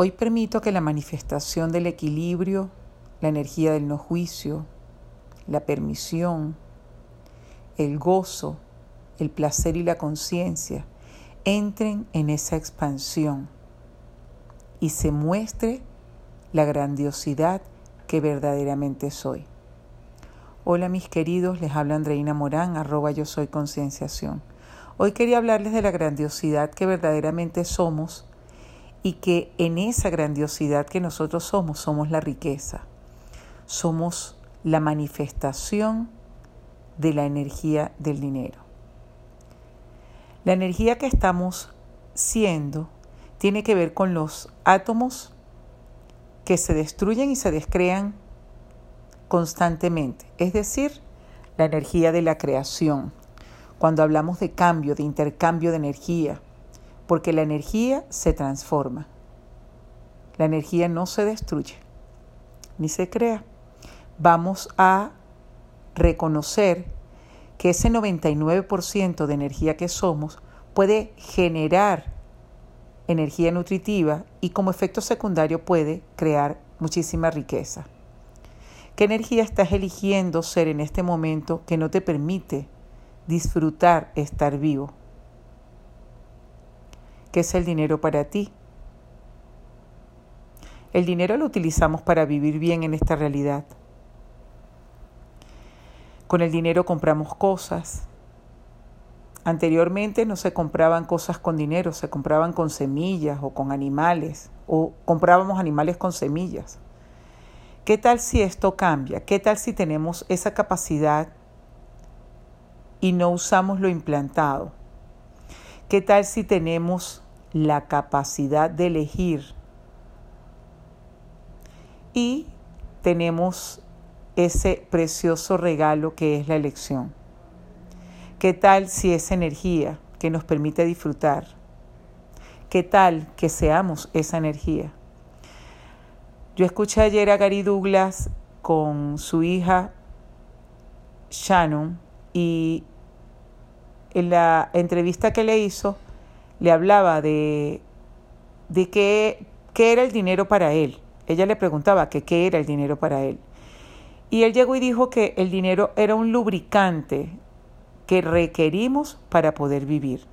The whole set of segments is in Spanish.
Hoy permito que la manifestación del equilibrio, la energía del no juicio, la permisión, el gozo, el placer y la conciencia entren en esa expansión y se muestre la grandiosidad que verdaderamente soy. Hola mis queridos, les habla Andreina Morán, arroba yo soy concienciación. Hoy quería hablarles de la grandiosidad que verdaderamente somos y que en esa grandiosidad que nosotros somos somos la riqueza, somos la manifestación de la energía del dinero. La energía que estamos siendo tiene que ver con los átomos que se destruyen y se descrean constantemente, es decir, la energía de la creación. Cuando hablamos de cambio, de intercambio de energía, porque la energía se transforma. La energía no se destruye ni se crea. Vamos a reconocer que ese 99% de energía que somos puede generar energía nutritiva y como efecto secundario puede crear muchísima riqueza. ¿Qué energía estás eligiendo ser en este momento que no te permite disfrutar estar vivo? ¿Qué es el dinero para ti? El dinero lo utilizamos para vivir bien en esta realidad. Con el dinero compramos cosas. Anteriormente no se compraban cosas con dinero, se compraban con semillas o con animales, o comprábamos animales con semillas. ¿Qué tal si esto cambia? ¿Qué tal si tenemos esa capacidad y no usamos lo implantado? ¿Qué tal si tenemos la capacidad de elegir y tenemos ese precioso regalo que es la elección. ¿Qué tal si esa energía que nos permite disfrutar? ¿Qué tal que seamos esa energía? Yo escuché ayer a Gary Douglas con su hija Shannon y en la entrevista que le hizo le hablaba de, de qué, qué era el dinero para él. Ella le preguntaba que qué era el dinero para él. Y él llegó y dijo que el dinero era un lubricante que requerimos para poder vivir.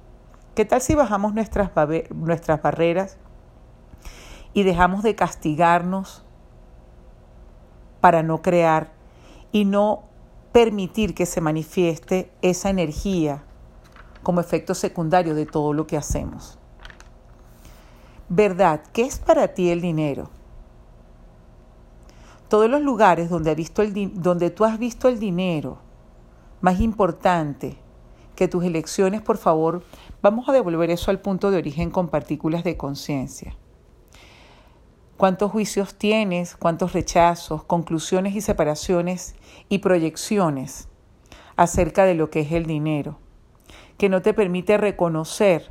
¿Qué tal si bajamos nuestras, nuestras barreras y dejamos de castigarnos para no crear y no permitir que se manifieste esa energía como efecto secundario de todo lo que hacemos? ¿Verdad? ¿Qué es para ti el dinero? todos los lugares donde, visto el, donde tú has visto el dinero más importante que tus elecciones, por favor, vamos a devolver eso al punto de origen con partículas de conciencia. ¿Cuántos juicios tienes? ¿Cuántos rechazos, conclusiones y separaciones y proyecciones acerca de lo que es el dinero? Que no te permite reconocer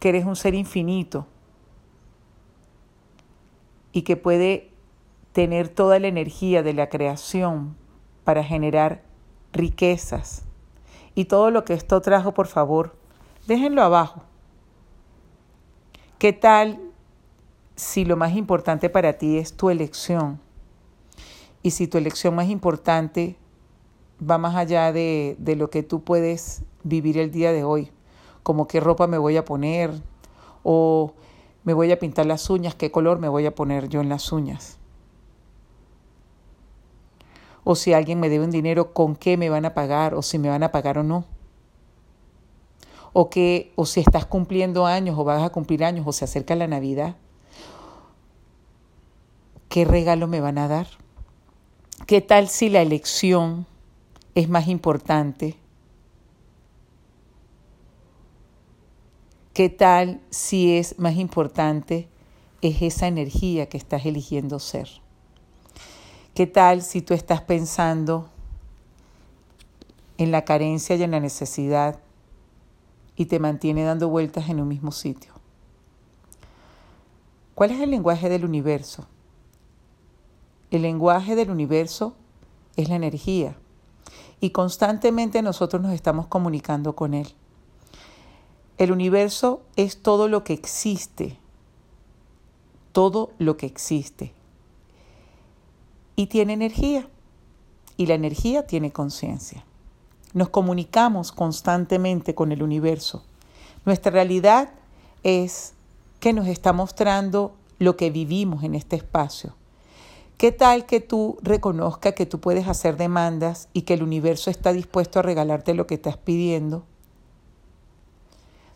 que eres un ser infinito y que puede tener toda la energía de la creación para generar riquezas. Y todo lo que esto trajo, por favor, déjenlo abajo. ¿Qué tal si lo más importante para ti es tu elección? Y si tu elección más importante va más allá de, de lo que tú puedes vivir el día de hoy, como qué ropa me voy a poner o me voy a pintar las uñas, qué color me voy a poner yo en las uñas o si alguien me debe un dinero, con qué me van a pagar o si me van a pagar o no. O, que, o si estás cumpliendo años o vas a cumplir años o se acerca la Navidad. ¿Qué regalo me van a dar? ¿Qué tal si la elección es más importante? ¿Qué tal si es más importante es esa energía que estás eligiendo ser? ¿Qué tal si tú estás pensando en la carencia y en la necesidad y te mantiene dando vueltas en un mismo sitio? ¿Cuál es el lenguaje del universo? El lenguaje del universo es la energía y constantemente nosotros nos estamos comunicando con él. El universo es todo lo que existe, todo lo que existe. Y tiene energía. Y la energía tiene conciencia. Nos comunicamos constantemente con el universo. Nuestra realidad es que nos está mostrando lo que vivimos en este espacio. ¿Qué tal que tú reconozcas que tú puedes hacer demandas y que el universo está dispuesto a regalarte lo que estás pidiendo?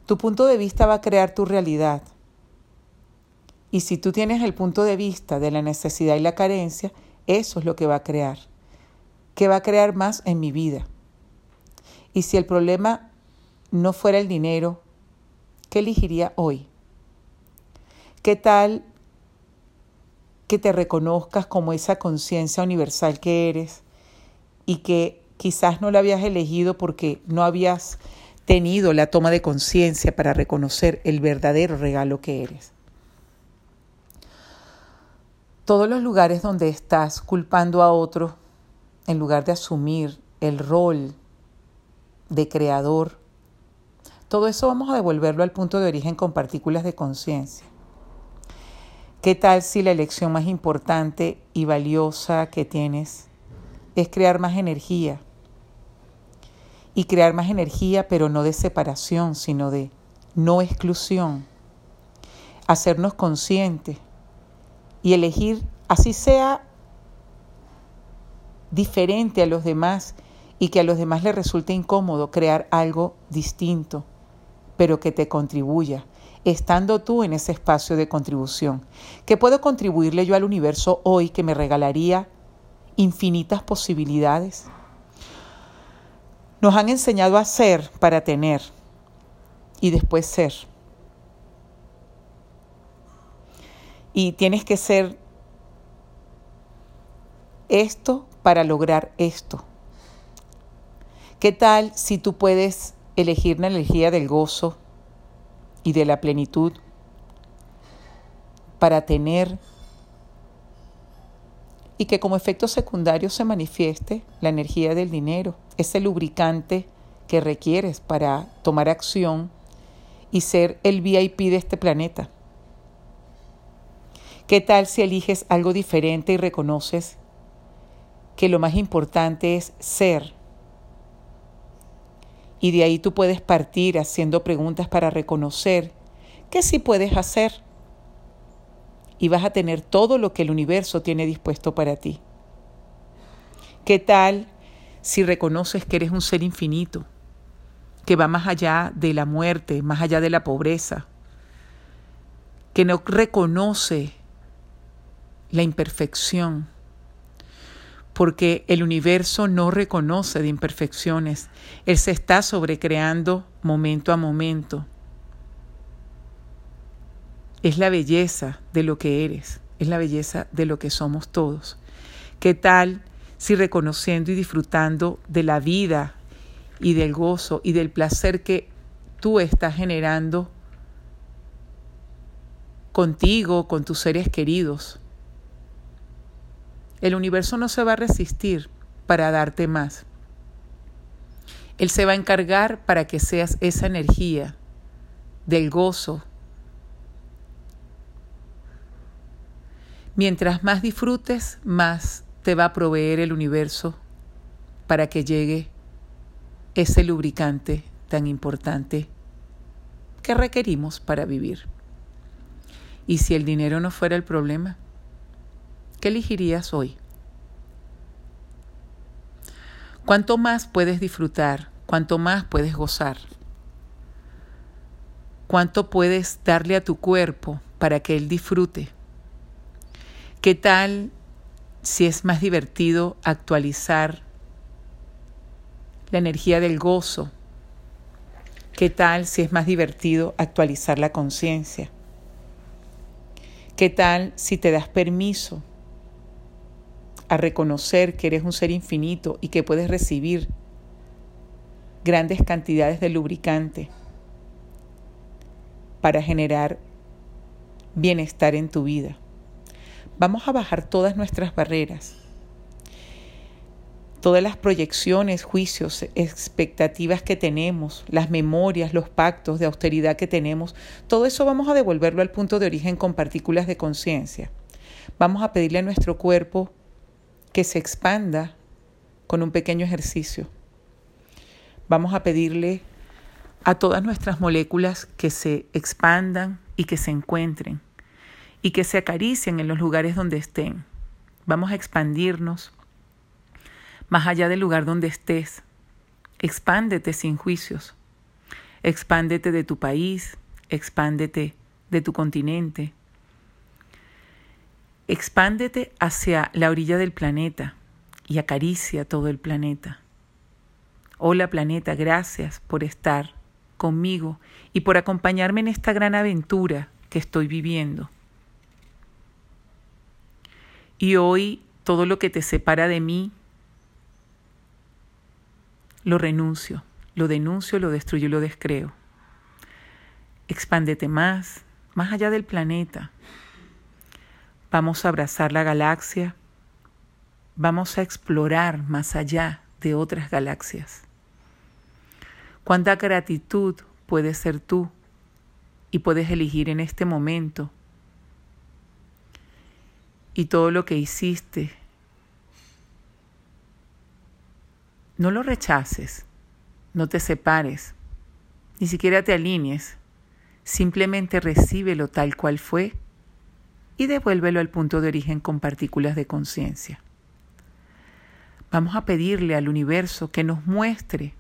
Tu punto de vista va a crear tu realidad. Y si tú tienes el punto de vista de la necesidad y la carencia, eso es lo que va a crear. ¿Qué va a crear más en mi vida? Y si el problema no fuera el dinero, ¿qué elegiría hoy? ¿Qué tal que te reconozcas como esa conciencia universal que eres y que quizás no la habías elegido porque no habías tenido la toma de conciencia para reconocer el verdadero regalo que eres. Todos los lugares donde estás culpando a otro, en lugar de asumir el rol de creador, todo eso vamos a devolverlo al punto de origen con partículas de conciencia. ¿Qué tal si la elección más importante y valiosa que tienes es crear más energía? Y crear más energía, pero no de separación, sino de no exclusión. Hacernos conscientes y elegir, así sea diferente a los demás y que a los demás les resulte incómodo crear algo distinto, pero que te contribuya estando tú en ese espacio de contribución? ¿Qué puedo contribuirle yo al universo hoy que me regalaría infinitas posibilidades? Nos han enseñado a ser para tener y después ser. Y tienes que ser esto para lograr esto. ¿Qué tal si tú puedes elegir la energía del gozo, y de la plenitud para tener y que como efecto secundario se manifieste la energía del dinero, ese lubricante que requieres para tomar acción y ser el VIP de este planeta. ¿Qué tal si eliges algo diferente y reconoces que lo más importante es ser y de ahí tú puedes partir haciendo preguntas para reconocer que sí puedes hacer. Y vas a tener todo lo que el universo tiene dispuesto para ti. ¿Qué tal si reconoces que eres un ser infinito, que va más allá de la muerte, más allá de la pobreza, que no reconoce la imperfección? Porque el universo no reconoce de imperfecciones. Él se está sobrecreando momento a momento. Es la belleza de lo que eres, es la belleza de lo que somos todos. ¿Qué tal si reconociendo y disfrutando de la vida y del gozo y del placer que tú estás generando contigo, con tus seres queridos, el universo no se va a resistir para darte más. Él se va a encargar para que seas esa energía del gozo. Mientras más disfrutes, más te va a proveer el universo para que llegue ese lubricante tan importante que requerimos para vivir. ¿Y si el dinero no fuera el problema? ¿Qué elegirías hoy? ¿Cuánto más puedes disfrutar? ¿Cuánto más puedes gozar? ¿Cuánto puedes darle a tu cuerpo para que él disfrute? ¿Qué tal si es más divertido actualizar la energía del gozo? ¿Qué tal si es más divertido actualizar la conciencia? ¿Qué tal si te das permiso a reconocer que eres un ser infinito y que puedes recibir grandes cantidades de lubricante para generar bienestar en tu vida. Vamos a bajar todas nuestras barreras. todas las proyecciones, juicios, expectativas que tenemos, las memorias, los pactos de austeridad que tenemos, todo eso vamos a devolverlo al punto de origen con partículas de conciencia. Vamos a pedirle a nuestro cuerpo que se expanda con un pequeño ejercicio. Vamos a pedirle a todas nuestras moléculas que se expandan y que se encuentren y que se acaricien en los lugares donde estén. Vamos a expandirnos más allá del lugar donde estés. Expándete sin juicios. Expándete de tu país, expándete de tu continente. Expándete hacia la orilla del planeta y acaricia todo el planeta. Hola planeta, gracias por estar conmigo y por acompañarme en esta gran aventura que estoy viviendo. Y hoy todo lo que te separa de mí lo renuncio, lo denuncio, lo destruyo lo descreo. Expándete más, más allá del planeta. Vamos a abrazar la galaxia. Vamos a explorar más allá de otras galaxias. Cuánta gratitud puedes ser tú y puedes elegir en este momento. Y todo lo que hiciste No lo rechaces, no te separes, ni siquiera te alinees, simplemente recíbelo tal cual fue y devuélvelo al punto de origen con partículas de conciencia. Vamos a pedirle al universo que nos muestre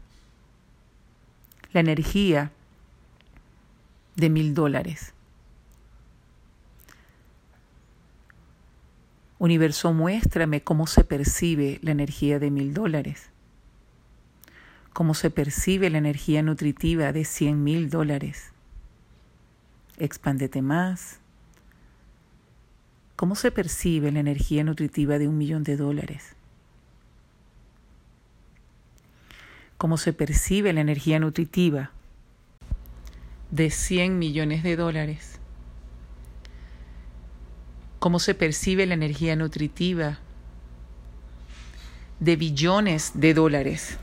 la energía de mil dólares. Universo, muéstrame cómo se percibe la energía de mil dólares cómo se percibe la energía nutritiva de 100 mil dólares. Expándete más. ¿Cómo se percibe la energía nutritiva de un millón de dólares? ¿Cómo se percibe la energía nutritiva de 100 millones de dólares? ¿Cómo se percibe la energía nutritiva de billones de dólares?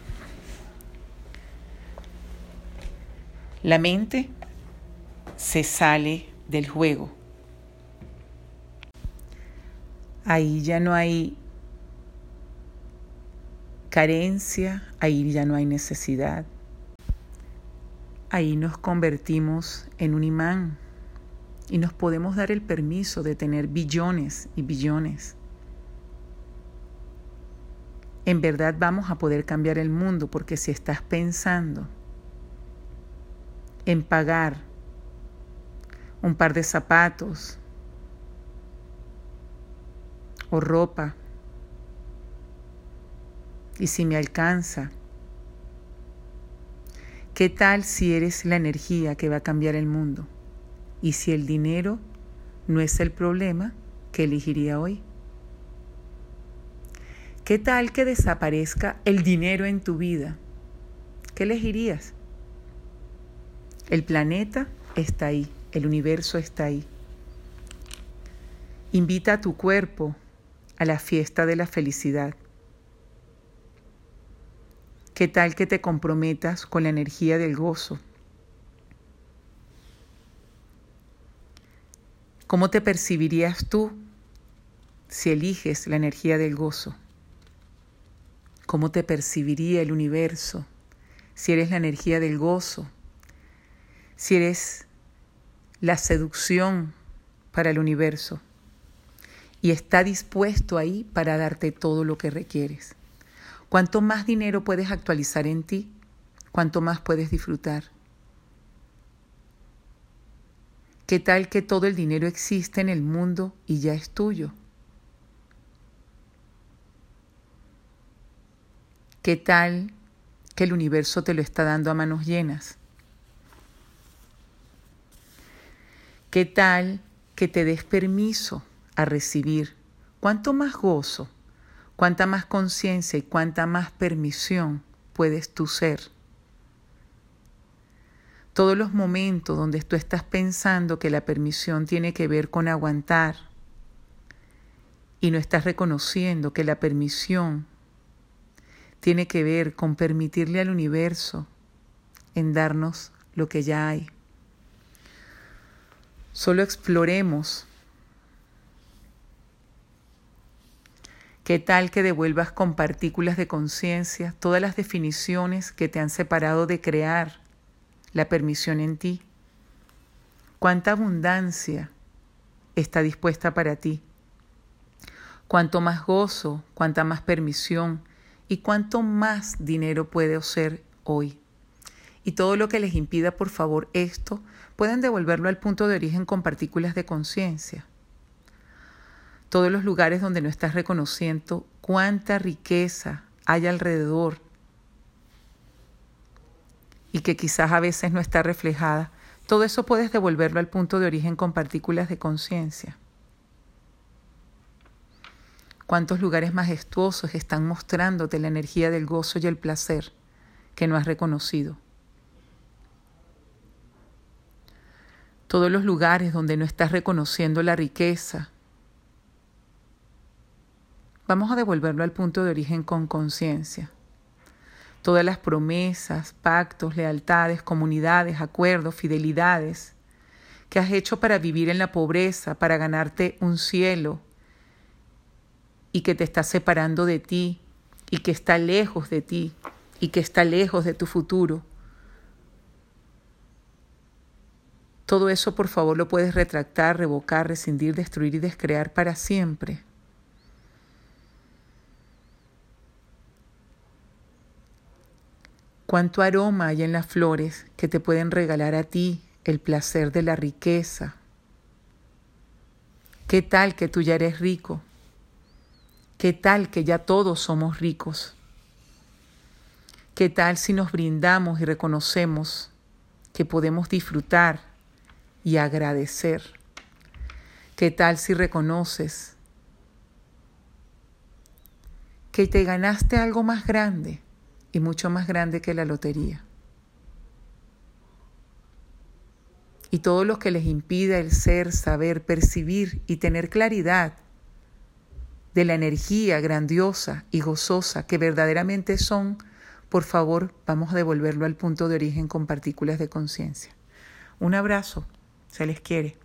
La mente se sale del juego. Ahí ya no hay carencia, ahí ya no hay necesidad. Ahí nos convertimos en un imán y nos podemos dar el permiso de tener billones y billones. En verdad vamos a poder cambiar el mundo porque si estás pensando en pagar un par de zapatos o ropa. Y si me alcanza, ¿qué tal si eres la energía que va a cambiar el mundo? Y si el dinero no es el problema, ¿qué elegiría hoy? ¿Qué tal que desaparezca el dinero en tu vida? ¿Qué elegirías? El planeta está ahí, el universo está ahí. Invita a tu cuerpo a la fiesta de la felicidad. ¿Qué tal que te comprometas con la energía del gozo? ¿Cómo te percibirías tú si eliges la energía del gozo? ¿Cómo te percibiría el universo si eres la energía del gozo? si eres la seducción para el universo y está dispuesto ahí para darte todo lo que requieres. Cuanto más dinero puedes actualizar en ti, cuanto más puedes disfrutar. ¿Qué tal que todo el dinero existe en el mundo y ya es tuyo? ¿Qué tal que el universo te lo está dando a manos llenas? ¿Qué tal que te des permiso a recibir? ¿Cuánto más gozo, cuánta más conciencia y cuánta más permisión puedes tú ser? Todos los momentos donde tú estás pensando que la permisión tiene que ver con aguantar y no estás reconociendo que la permisión tiene que ver con permitirle al universo en darnos lo que ya hay. Solo exploremos ¿Qué tal que devuelvas con partículas de conciencia todas las definiciones que te han separado de crear la permisión en ti? ¿Cuánta abundancia está dispuesta para ti? ¿Cuánto más gozo, cuánta más permisión y cuánto más dinero puede ser hoy? Y todo lo que les impida, por favor, esto, pueden devolverlo al punto de origen con partículas de conciencia todos los lugares donde no estás reconociendo cuánta riqueza hay alrededor y que quizás a veces no está reflejada, todo eso puedes devolverlo al punto de origen con partículas de conciencia. Cuántos lugares majestuosos están mostrándote la energía del gozo y el placer que no has reconocido. Todos los lugares donde no estás reconociendo la riqueza, Vamos a devolverlo al punto de origen con conciencia. Todas las promesas, pactos, lealtades, comunidades, acuerdos, fidelidades que has hecho para vivir en la pobreza, para ganarte un cielo y que te está separando de ti y que está lejos de ti y que está lejos de tu futuro. Todo eso por favor lo puedes retractar, revocar, rescindir, destruir y descrear para siempre. Cuánto aroma hay en las flores que te pueden regalar a ti el placer de la riqueza. ¿Qué tal que tú ya eres rico? ¿Qué tal que ya todos somos ricos? ¿Qué tal si nos brindamos y reconocemos que podemos disfrutar y agradecer? ¿Qué tal si reconoces que te ganaste algo más grande? Y mucho más grande que la lotería. Y todo lo que les impida el ser, saber, percibir y tener claridad de la energía grandiosa y gozosa que verdaderamente son, por favor, vamos a devolverlo al punto de origen con partículas de conciencia. Un abrazo, se les quiere.